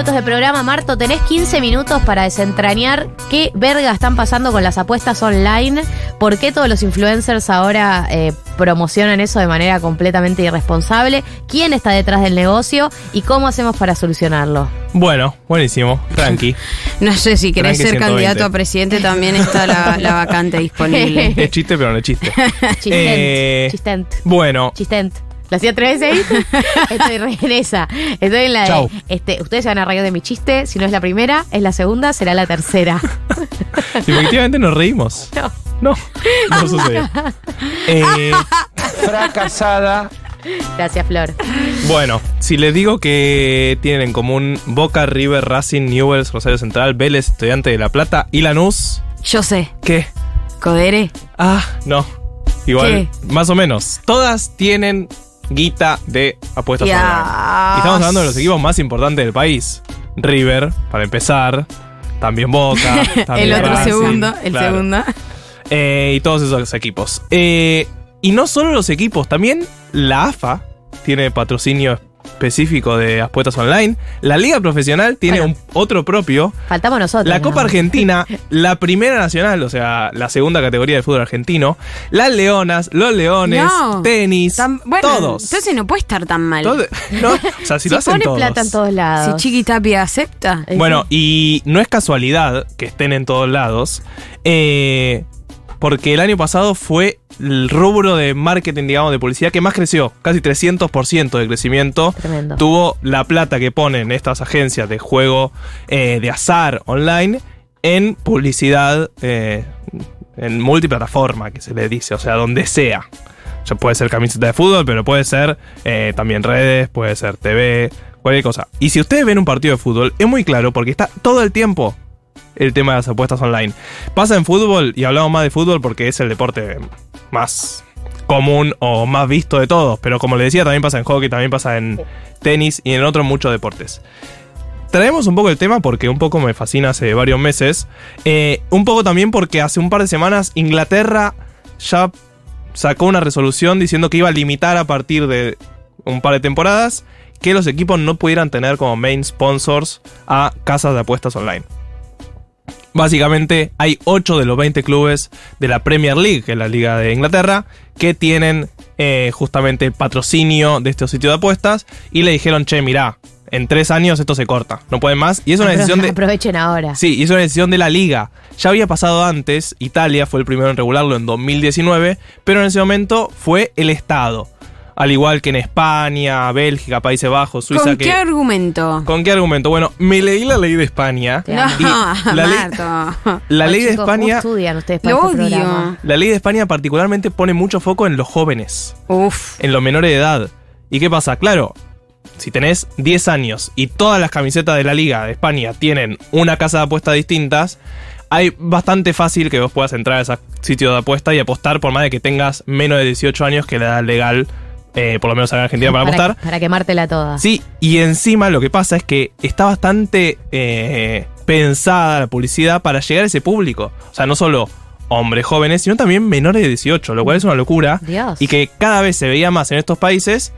minutos de programa. Marto, tenés 15 minutos para desentrañar qué verga están pasando con las apuestas online, por qué todos los influencers ahora eh, promocionan eso de manera completamente irresponsable, quién está detrás del negocio y cómo hacemos para solucionarlo. Bueno, buenísimo, tranqui. No sé si querés Tranqui ser 120. candidato a presidente, también está la, la vacante disponible. es chiste, pero no es chiste. Chistent, Eh, chistent, Bueno, chistent. ¿La hacía tres veces ahí? Estoy re en esa. Estoy en la de. Chau. Este, ustedes se van a reír de mi chiste. Si no es la primera, es la segunda, será la tercera. efectivamente nos reímos. No. No, no sucedió. Eh, fracasada. Gracias, Flor. bueno, si les digo que tienen en común Boca, River, Racing, Newells, Rosario Central, Vélez, Estudiante de La Plata y Lanús, Yo sé, ¿qué? Codere. Ah, no. Igual, ¿Qué? más o menos. Todas tienen guita de apuestas Ya. online. Y estamos hablando de los equipos más importantes del país. River, para empezar. También Boca. también El otro segundo, el claro. segundo. Eh, y todos esos equipos. Eh, y no solo los equipos, también la AFA tiene patrocinio específico de apuestas online. La Liga Profesional tiene Bueno. un, otro propio. Faltamos nosotros. La Copa. Argentina, la primera nacional, o sea, la segunda categoría del fútbol argentino, las Leonas, los Leones, No. tenis, Tan- bueno, todos. entonces no puede estar tan mal. Todo- no, o sea, si, Si lo hacen pone todos. plata en todos Si lados. Chiqui Tapia acepta. Eh, Bueno, y no es casualidad que estén en todos lados, eh, porque el año pasado fue el rubro de marketing, digamos, de publicidad que más creció, casi 300% de crecimiento. Tremendo. Tuvo la plata que ponen estas agencias de juego eh, de azar online en publicidad eh, en multiplataforma, que se le dice, o sea, donde sea. Sea, puede ser camiseta de fútbol, pero puede ser eh, también redes, puede ser TV, cualquier cosa. Y si ustedes ven un partido de fútbol, es muy claro porque está todo el tiempo el tema de las apuestas online. Pasa en fútbol, y hablamos más de fútbol porque es el deporte más común o más visto de todos, pero como les decía, también pasa en hockey, también pasa en tenis y en otros muchos deportes. Traemos un poco el tema porque un poco me fascina hace varios meses. Eh, un poco también porque hace un par de semanas Inglaterra ya sacó una resolución diciendo que iba a limitar a partir de un par de temporadas que los equipos no pudieran tener como main sponsors a casas de apuestas online. Básicamente hay 8 de los 20 clubes de la Premier League, que es la liga de Inglaterra, que tienen eh, justamente patrocinio de estos sitios de apuestas y le dijeron, che, mirá, en tres años esto se corta, no pueden más. Y es una Apro- decisión de... Aprovechen ahora. Sí, y es una decisión de la liga. Ya había pasado antes, Italia fue el primero en regularlo en 2019, pero en ese momento fue el Estado. Al igual que en España, Bélgica, Países Bajos, Suiza. ¿Con que- qué argumento? ¿Con qué argumento? Bueno, me leí la ley de España. No, la ley- Marto. La ley de chicos, ¿cómo España. estudian ustedes para Lo este odio. programa? La ley de España particularmente pone mucho foco en los jóvenes, Uf. en los menores de edad. ¿Y qué pasa? Claro, si tenés 10 años y todas las camisetas de la liga de España tienen una casa de apuestas distintas, hay bastante fácil que vos puedas entrar a ese sitio de apuesta y apostar por más de que tengas menos de 18 años que la edad legal, eh, por lo menos acá en Argentina, para apostar. Para quemártela toda. Sí, y encima lo que pasa es que está bastante eh, pensada la publicidad para llegar a ese público. O sea, no solo hombres jóvenes, sino también menores de 18, lo cual es una locura. Dios. Y que cada vez se veía más en estos países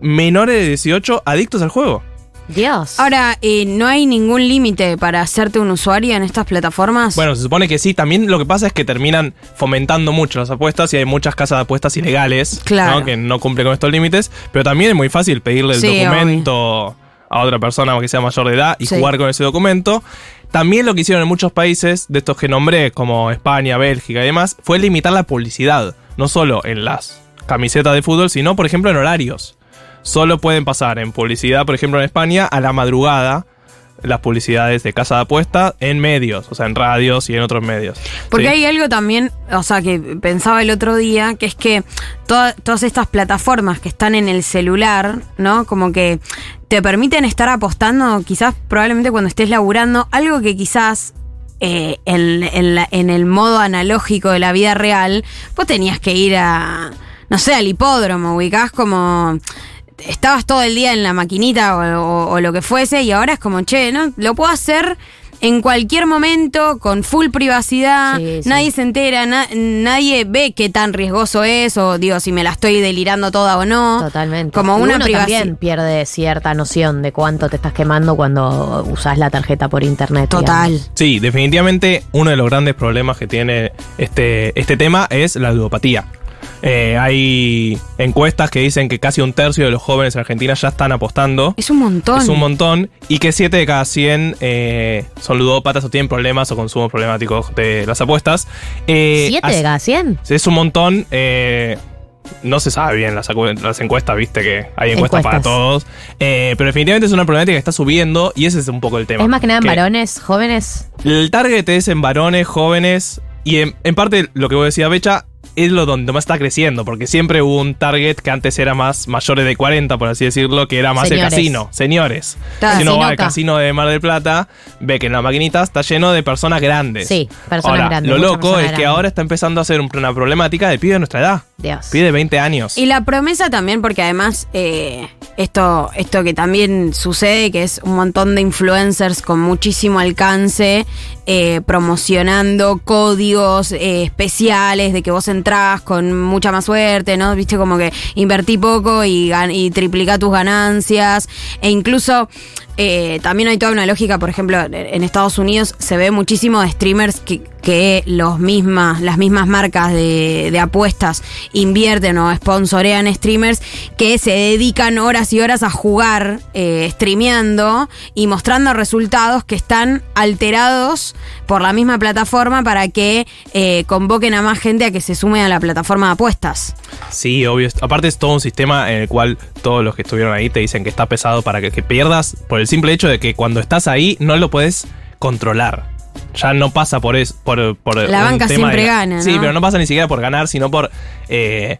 menores de 18 adictos al juego. Dios. Ahora, eh, ¿no hay ningún límite para hacerte un usuario en estas plataformas? Bueno, se supone que sí. También lo que pasa es que terminan fomentando mucho las apuestas y hay muchas casas de apuestas ilegales Claro. ¿no? que no cumplen con estos límites. Pero también es muy fácil pedirle el Sí, documento a otra persona que sea mayor de edad y Sí. jugar con ese documento. También lo que hicieron en muchos países, de estos que nombré, como España, Bélgica y demás, fue limitar la publicidad. No solo en las camisetas de fútbol, sino, por ejemplo, en horarios. Solo pueden pasar en publicidad, por ejemplo, en España, a la madrugada las publicidades de casa de apuesta en medios, o sea, en radios y en otros medios. Porque Sí. hay algo también, o sea, que pensaba el otro día, que es que toda- todas estas plataformas que están en el celular, ¿no? Como que te permiten estar apostando, quizás probablemente cuando estés laburando, algo que quizás eh, en, en la- en el modo analógico de la vida real, vos tenías que ir a, no sé, al hipódromo, ubicás como... Estabas todo el día en la maquinita o, o- o lo que fuese y ahora es como, che, ¿no? Lo puedo hacer en cualquier momento, con full privacidad, Sí, sí. nadie se entera, na- nadie ve qué tan riesgoso es, o digo, si me la estoy delirando toda o no. Totalmente. Como Y una uno privacidad. también pierde cierta noción de cuánto te estás quemando cuando usás la tarjeta por internet. Total. digamos. Sí, definitivamente uno de los grandes problemas que tiene este, este tema es la ludopatía. Eh, hay encuestas que dicen que casi un tercio de los jóvenes en Argentina ya están apostando. Es un montón. Es un montón. Y que 7 de cada 100 eh, son ludópatas o tienen problemas o consumos problemáticos de las apuestas. Eh, ¿Siete así- de cada cien? Es un montón. eh, no se sabe bien las, encuestas, viste que hay encuestas, para todos. Eh, pero definitivamente es una problemática que está subiendo y ese es un poco el tema. Es más que nada en Que varones jóvenes. El target es en varones, jóvenes y en, en parte lo que vos decías, Becha, es lo donde más está creciendo, porque siempre hubo un target que antes era más mayores de 40, por así decirlo, que era más Señores. el casino, señores. Claro, si uno va al casino de Mar del Plata, ve que en la maquinita está lleno de personas grandes. Sí, personas Ahora, grandes, Lo loco es que grande. ahora está empezando a ser un- una problemática de pibe de nuestra edad. Dios. Pibe de 20 años. Y la promesa también, porque además eh, esto, esto que también sucede, que es un montón de influencers con muchísimo alcance, eh, promocionando códigos eh, especiales de que vos entrás con mucha más suerte, ¿no? Viste como que invertí poco y, y triplica tus ganancias. E incluso también hay toda una lógica, por ejemplo, en Estados Unidos se ve muchísimo de streamers que, que los mismas, las mismas marcas de, apuestas invierten o sponsorean streamers que se dedican horas y horas a jugar eh, streameando y mostrando resultados que están alterados por la misma plataforma para que eh, convoquen a más gente a que se sume a la plataforma de apuestas. Sí, obvio. Aparte es todo un sistema en el cual todos los que estuvieron ahí te dicen que está pesado para que, que pierdas por el simple hecho de que cuando estás ahí no lo puedes controlar. Ya no pasa por eso. Por, por La un banca tema siempre de- gana, Sí, pero no pasa ni siquiera por ganar, sino por... eh,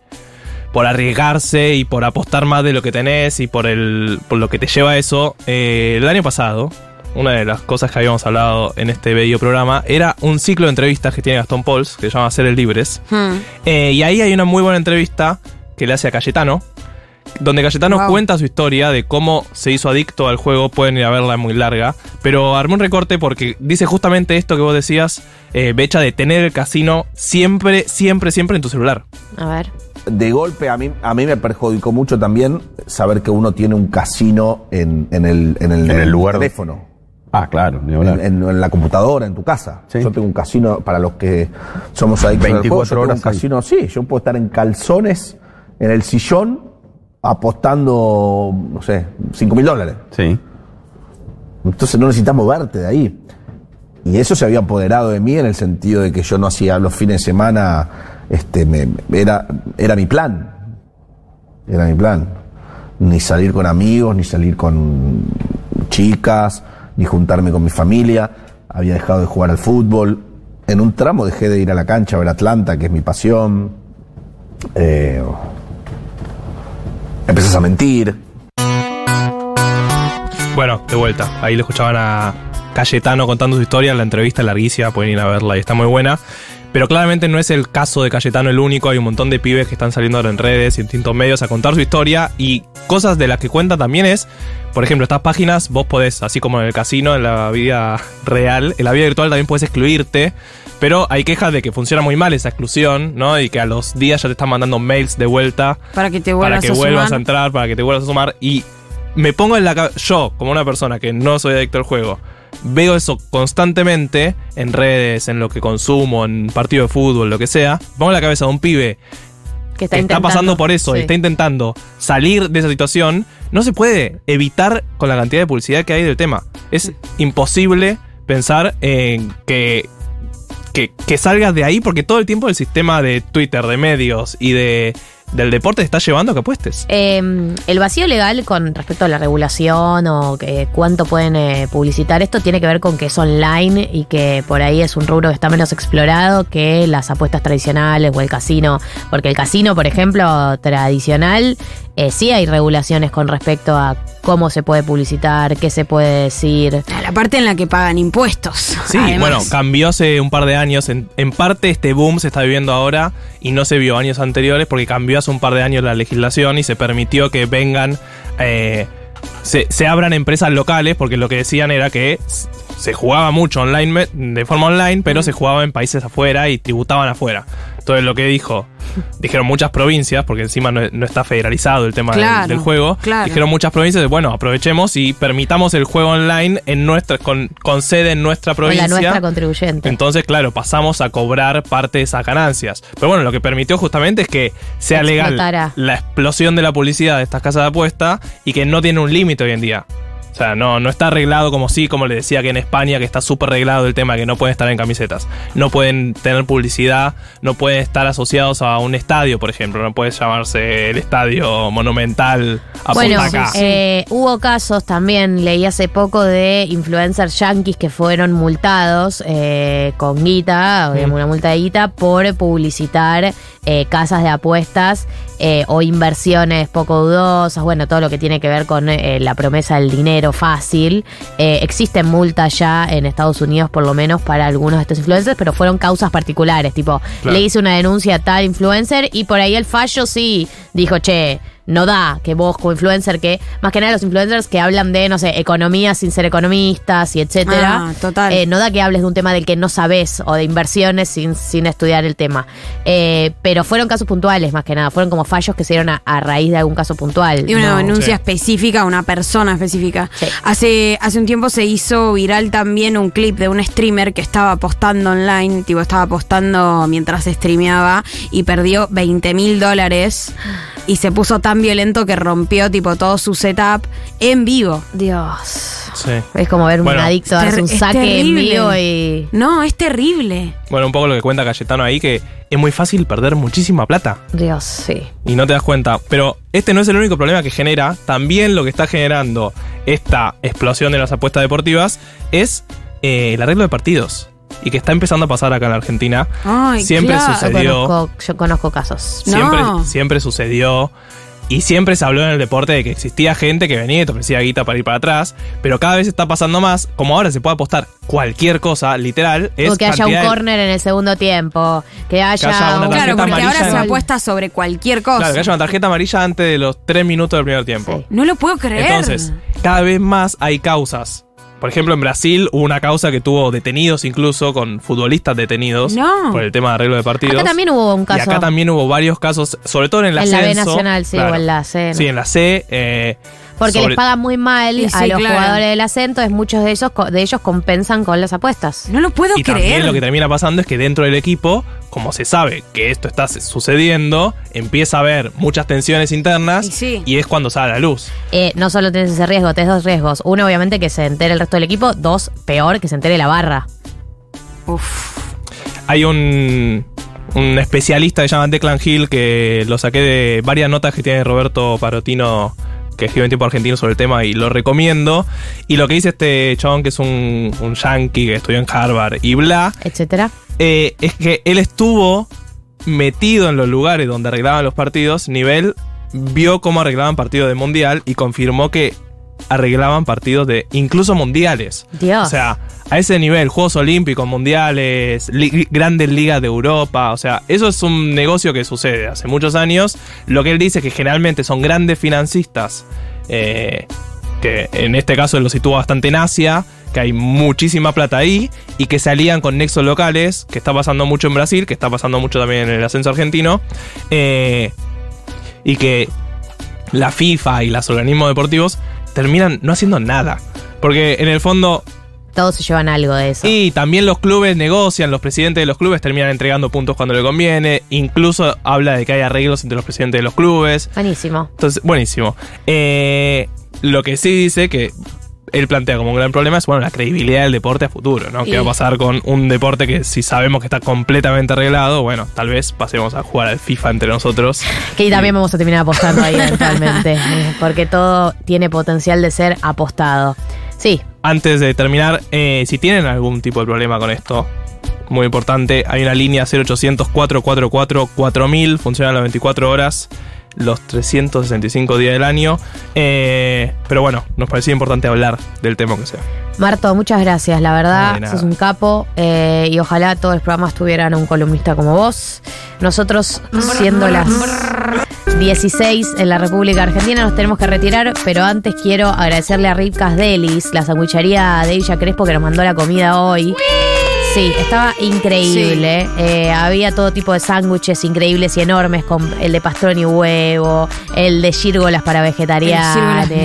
por arriesgarse y por apostar más de lo que tenés y por el por lo que te lleva a eso. Eh, el año pasado, una de las cosas que habíamos hablado en este bello programa era un ciclo de entrevistas que tiene Gastón Pauls, que se llama Ser el Libres. Hmm. Eh, y ahí hay una muy buena entrevista que le hace a Cayetano, donde Cayetano Wow. cuenta su historia de cómo se hizo adicto al juego, pueden ir a verla es muy larga, pero armé un recorte porque dice justamente esto que vos decías, eh, Becha, de tener el casino siempre, siempre, siempre en tu celular. A ver. de golpe a mí, a mí me perjudicó mucho también saber que uno tiene un casino en, en el, en el, En el lugar. teléfono. Ah, claro, ni En, hablar. en- en la computadora, en tu casa. Sí. Yo tengo un casino, para los que somos adictos al 24 juego, yo tengo horas un casino, sí, yo puedo estar en calzones, en el sillón, apostando, no sé, 5 mil dólares. Sí. Entonces no necesitas moverte de ahí. Y eso se había apoderado de mí en el sentido de que yo no hacía los fines de semana, este, me- era, era mi plan. Era mi plan. Ni salir con amigos, ni salir con chicas, ni juntarme con mi familia. Había dejado de jugar al fútbol. En un tramo dejé de ir a la cancha a ver Atlanta, que es mi pasión. Eh, empezás a mentir. Bueno, de vuelta, ahí le escuchaban a Cayetano contando su historia, la entrevista larguísima, pueden ir a verla y está muy buena. Pero claramente no es el caso de Cayetano el único, hay un montón de pibes que están saliendo ahora en redes y en distintos medios a contar su historia y cosas de las que cuentan también es, por ejemplo, estas páginas vos podés, así como en el casino, en la vida real, en la vida virtual también puedes excluirte, pero hay quejas de que funciona muy mal esa exclusión, ¿no? Y que a los días ya te están mandando mails de vuelta Para que te para vuelvas que a vuelvas a sumar. entrar, para que te vuelvas a sumar. Y me pongo en la cabeza, yo, como una persona que no soy adicto al juego, veo eso constantemente en redes, en lo que consumo, en partido de fútbol, lo que sea. Pongo en la cabeza de un pibe Que está, pasando por eso, y Sí. está intentando salir de esa situación, no se puede evitar con la cantidad de publicidad que hay del tema. Es imposible pensar en que, que, salgas de ahí porque todo el tiempo el sistema de Twitter, de medios y de, del deporte te está llevando a que apuestes. Eh, el vacío legal con respecto a la regulación o que cuánto pueden eh, publicitar esto tiene que ver con que es online y que por ahí es un rubro que está menos explorado que las apuestas tradicionales o el casino. Porque el casino, por ejemplo, tradicional, eh, sí hay regulaciones con respecto a cómo se puede publicitar, qué se puede decir. La parte en la que pagan impuestos. Sí, además. bueno, cambió hace un par de años. En, en parte este boom se está viviendo ahora y no se vio años anteriores porque cambió hace un par de años la legislación y se permitió que vengan, eh, se, se abran empresas locales porque lo que decían era que se jugaba mucho online, de forma online, pero se jugaba en países afuera y tributaban afuera. Entonces lo que dijo, dijeron muchas provincias, porque encima no, no está federalizado el tema del- Claro, del, juego, claro. dijeron muchas provincias, de, bueno, aprovechemos y permitamos el juego online en nuestra, con, con sede en nuestra Con la provincia. nuestra contribuyente. Entonces, claro, pasamos a cobrar parte de esas ganancias. Pero bueno, lo que permitió justamente es que sea legal la explosión de la publicidad de estas casas de apuesta y que no tiene un límite hoy en día. O sea, no, no está arreglado como sí, como le decía que en España, que está súper arreglado el tema de que no pueden estar en camisetas. No pueden tener publicidad, no pueden estar asociados a un estadio, por ejemplo. No puede llamarse el estadio monumental a Bueno, acá. eh, hubo casos también, leí hace poco de influencers yankees que fueron multados eh, con guita, o digamos, una multa de guita, por publicitar eh, casas de apuestas eh, o inversiones poco dudosas, bueno, todo lo que tiene que ver con eh, la promesa del dinero fácil. Eh, existen multas ya en Estados Unidos, por lo menos, para algunos de estos influencers, pero fueron causas particulares, tipo, Claro. le hice una denuncia a tal influencer y por ahí el fallo sí dijo, che, no da que vos como influencer, que más que nada los influencers que hablan de, no sé, economía sin ser economistas y etcétera, Ah, total. eh, no da que hables de un tema del que no sabes o de inversiones sin, sin estudiar el tema. Eh, pero fueron casos puntuales más que nada, fueron como fallos que se dieron a, a raíz de algún caso puntual. Y una No. denuncia Sí. específica a una persona específica. Sí. Hace, hace un tiempo se hizo viral también un clip de un streamer que estaba apostando online, tipo estaba apostando mientras streameaba y perdió 20 mil dólares y se puso tan violento que rompió tipo todo su setup en vivo. Dios. Sí. Es como ver Bueno. un adicto darse un saque en vivo y. No, es terrible. Bueno, un poco lo que cuenta Cayetano ahí, que es muy fácil perder muchísima plata. Dios, sí. y no te das cuenta. Pero este no es el único problema que genera. También lo que está generando esta explosión de las apuestas deportivas es eh, el arreglo de partidos. Y que está empezando a pasar acá en la Argentina. Ay, siempre claro. Yo sucedió. conozco, yo conozco casos. No. Siempre, siempre sucedió. Y siempre se habló en el deporte de que existía gente que venía y te ofrecía guita para ir para atrás. Pero cada vez está pasando más. Como ahora se puede apostar cualquier cosa, literal. Es o que haya un córner en el segundo tiempo. Que haya, haya una un- Claro, tarjeta porque ahora se apuesta sobre cualquier cosa. Claro, que haya una tarjeta amarilla antes de los tres minutos del primer tiempo. Sí. No lo puedo creer. Entonces, cada vez más hay causas. Por ejemplo, en Brasil hubo una causa que tuvo detenidos incluso, con futbolistas detenidos No. por el tema de arreglo de partidos. Acá también hubo un Y caso. acá también hubo varios casos, sobre todo en el En la. B Nacional, sí, o en la C, ¿no? Sí, en la C. eh, Porque sobre- les pagan muy mal Y a sí, los claro. jugadores del acento, es muchos de ellos, co- de ellos compensan con las apuestas. No lo puedo Y creer. también lo que termina pasando es que dentro del equipo, como se sabe que esto está sucediendo, empieza a haber muchas tensiones internas Y sí. y es cuando sale a la luz. Eh, no solo tenés ese riesgo, tenés dos riesgos. Uno, obviamente, que se entere el resto del equipo. Dos, peor, que se entere la barra. Uf. Hay un, un especialista que se llama Declan Hill que lo saqué de varias notas que tiene Roberto Parotino que escribe en tiempo argentino sobre el tema y lo recomiendo. Y lo que dice este chabón que es un, un yankee que estudió en Harvard y bla, etcétera. eh, es que él estuvo metido en los lugares donde arreglaban los partidos, nivel vio cómo arreglaban partidos de mundial y confirmó que arreglaban partidos de incluso mundiales. Dios. O sea, a ese nivel, Juegos Olímpicos, Mundiales, li- grandes ligas de Europa, o sea, eso es un negocio que sucede hace muchos años. Lo que él dice es que generalmente son grandes financistas, eh, que en este caso lo sitúa bastante en Asia, que hay muchísima plata ahí, y que se alían con nexos locales, que está pasando mucho en Brasil, que está pasando mucho también en el ascenso argentino, eh, y que la FIFA y los organismos deportivos terminan no haciendo nada. Porque en el fondo Todos se llevan algo de eso. y también los clubes negocian, los presidentes de los clubes terminan entregando puntos cuando le conviene. Incluso habla de que hay arreglos entre los presidentes de los clubes. Buenísimo. Entonces, buenísimo. Eh, lo que sí dice que él plantea como un gran problema es bueno la credibilidad del deporte a futuro, ¿no? Y- ¿Qué va a pasar con un deporte que si sabemos que está completamente arreglado? Bueno, tal vez pasemos a jugar al FIFA entre nosotros. Que también vamos a terminar apostando ahí eventualmente. eh, porque todo tiene potencial de ser apostado. Sí, Antes de terminar, eh, si tienen algún tipo de problema con esto, muy importante, hay una línea 0800 444 4000, funciona las 24 horas, los 365 días del año. Eh, pero bueno, nos parecía importante hablar del tema que sea. Marto, muchas gracias. La No, verdad, nada. sos un capo eh, y ojalá todos los programas tuvieran un columnista como vos. Nosotros, siendo las 16 en la República Argentina. Nos tenemos que retirar, pero antes quiero agradecerle a Ripcas Delis, la sanguichería de Villa Crespo que nos mandó la comida hoy. Sí, estaba increíble. Eh, había todo tipo de sándwiches increíbles y enormes, con el de pastrón y huevo, el de gírgolas para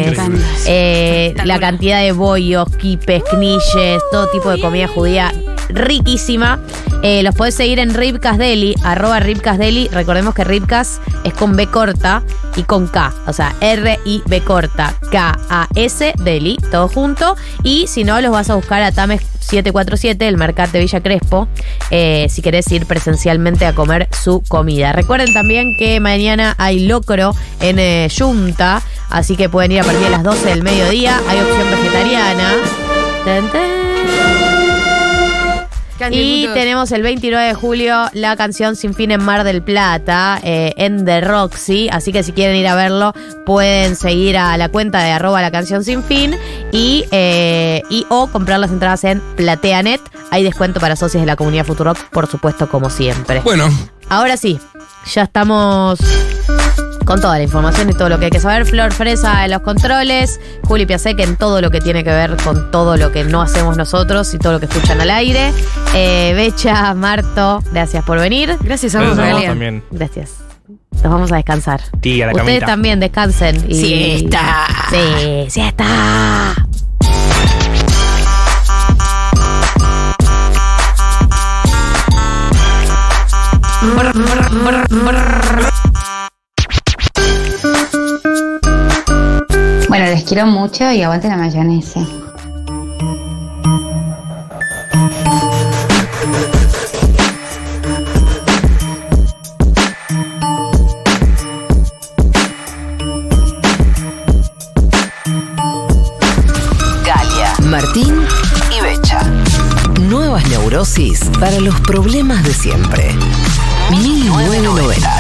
encanta. eh, la cantidad de bollos, quipes, knishes, todo tipo de comida judía riquísima. Eh, los podés seguir en Ribcas Deli, arroba Ribcas Deli. Recordemos que Ribcas es con B corta y con K. O sea, R-I-B corta, K-A-S Deli, todo junto. Y si no, los vas a buscar a Tames 747, el Mercat de Villa Crespo, eh, si querés ir presencialmente a comer su comida. Recuerden también que mañana hay locro en eh, Junta, así que pueden ir a partir de las 12 del mediodía. Hay opción vegetariana. Y tenemos el 29 de julio la canción Sin Fin en Mar del Plata eh, en The Roxy. Así que si quieren ir a verlo, pueden seguir a la cuenta de arroba la canción sin fin y, eh, y o comprar las entradas en PlateaNet. Hay descuento para socios de la comunidad Futurock, por supuesto, como siempre. Bueno, Ahora sí, ya estamos con toda la información y todo lo que hay que saber. Flor Fresa en los controles, Juli Piasek en todo lo que tiene que ver con todo lo que no hacemos nosotros y todo lo que escuchan al aire. Eh, Becha, Marto, gracias por venir. Gracias a Gracias vos, a vos Galia. también. Gracias. Nos vamos a descansar. Tía, la Ustedes camita. también descansen. Y... Siesta. Sí, siesta. Bueno, les quiero mucho y aguante la mayonesa. Galia, Martín y Becha. Nuevas neurosis para los problemas de siempre. 1990.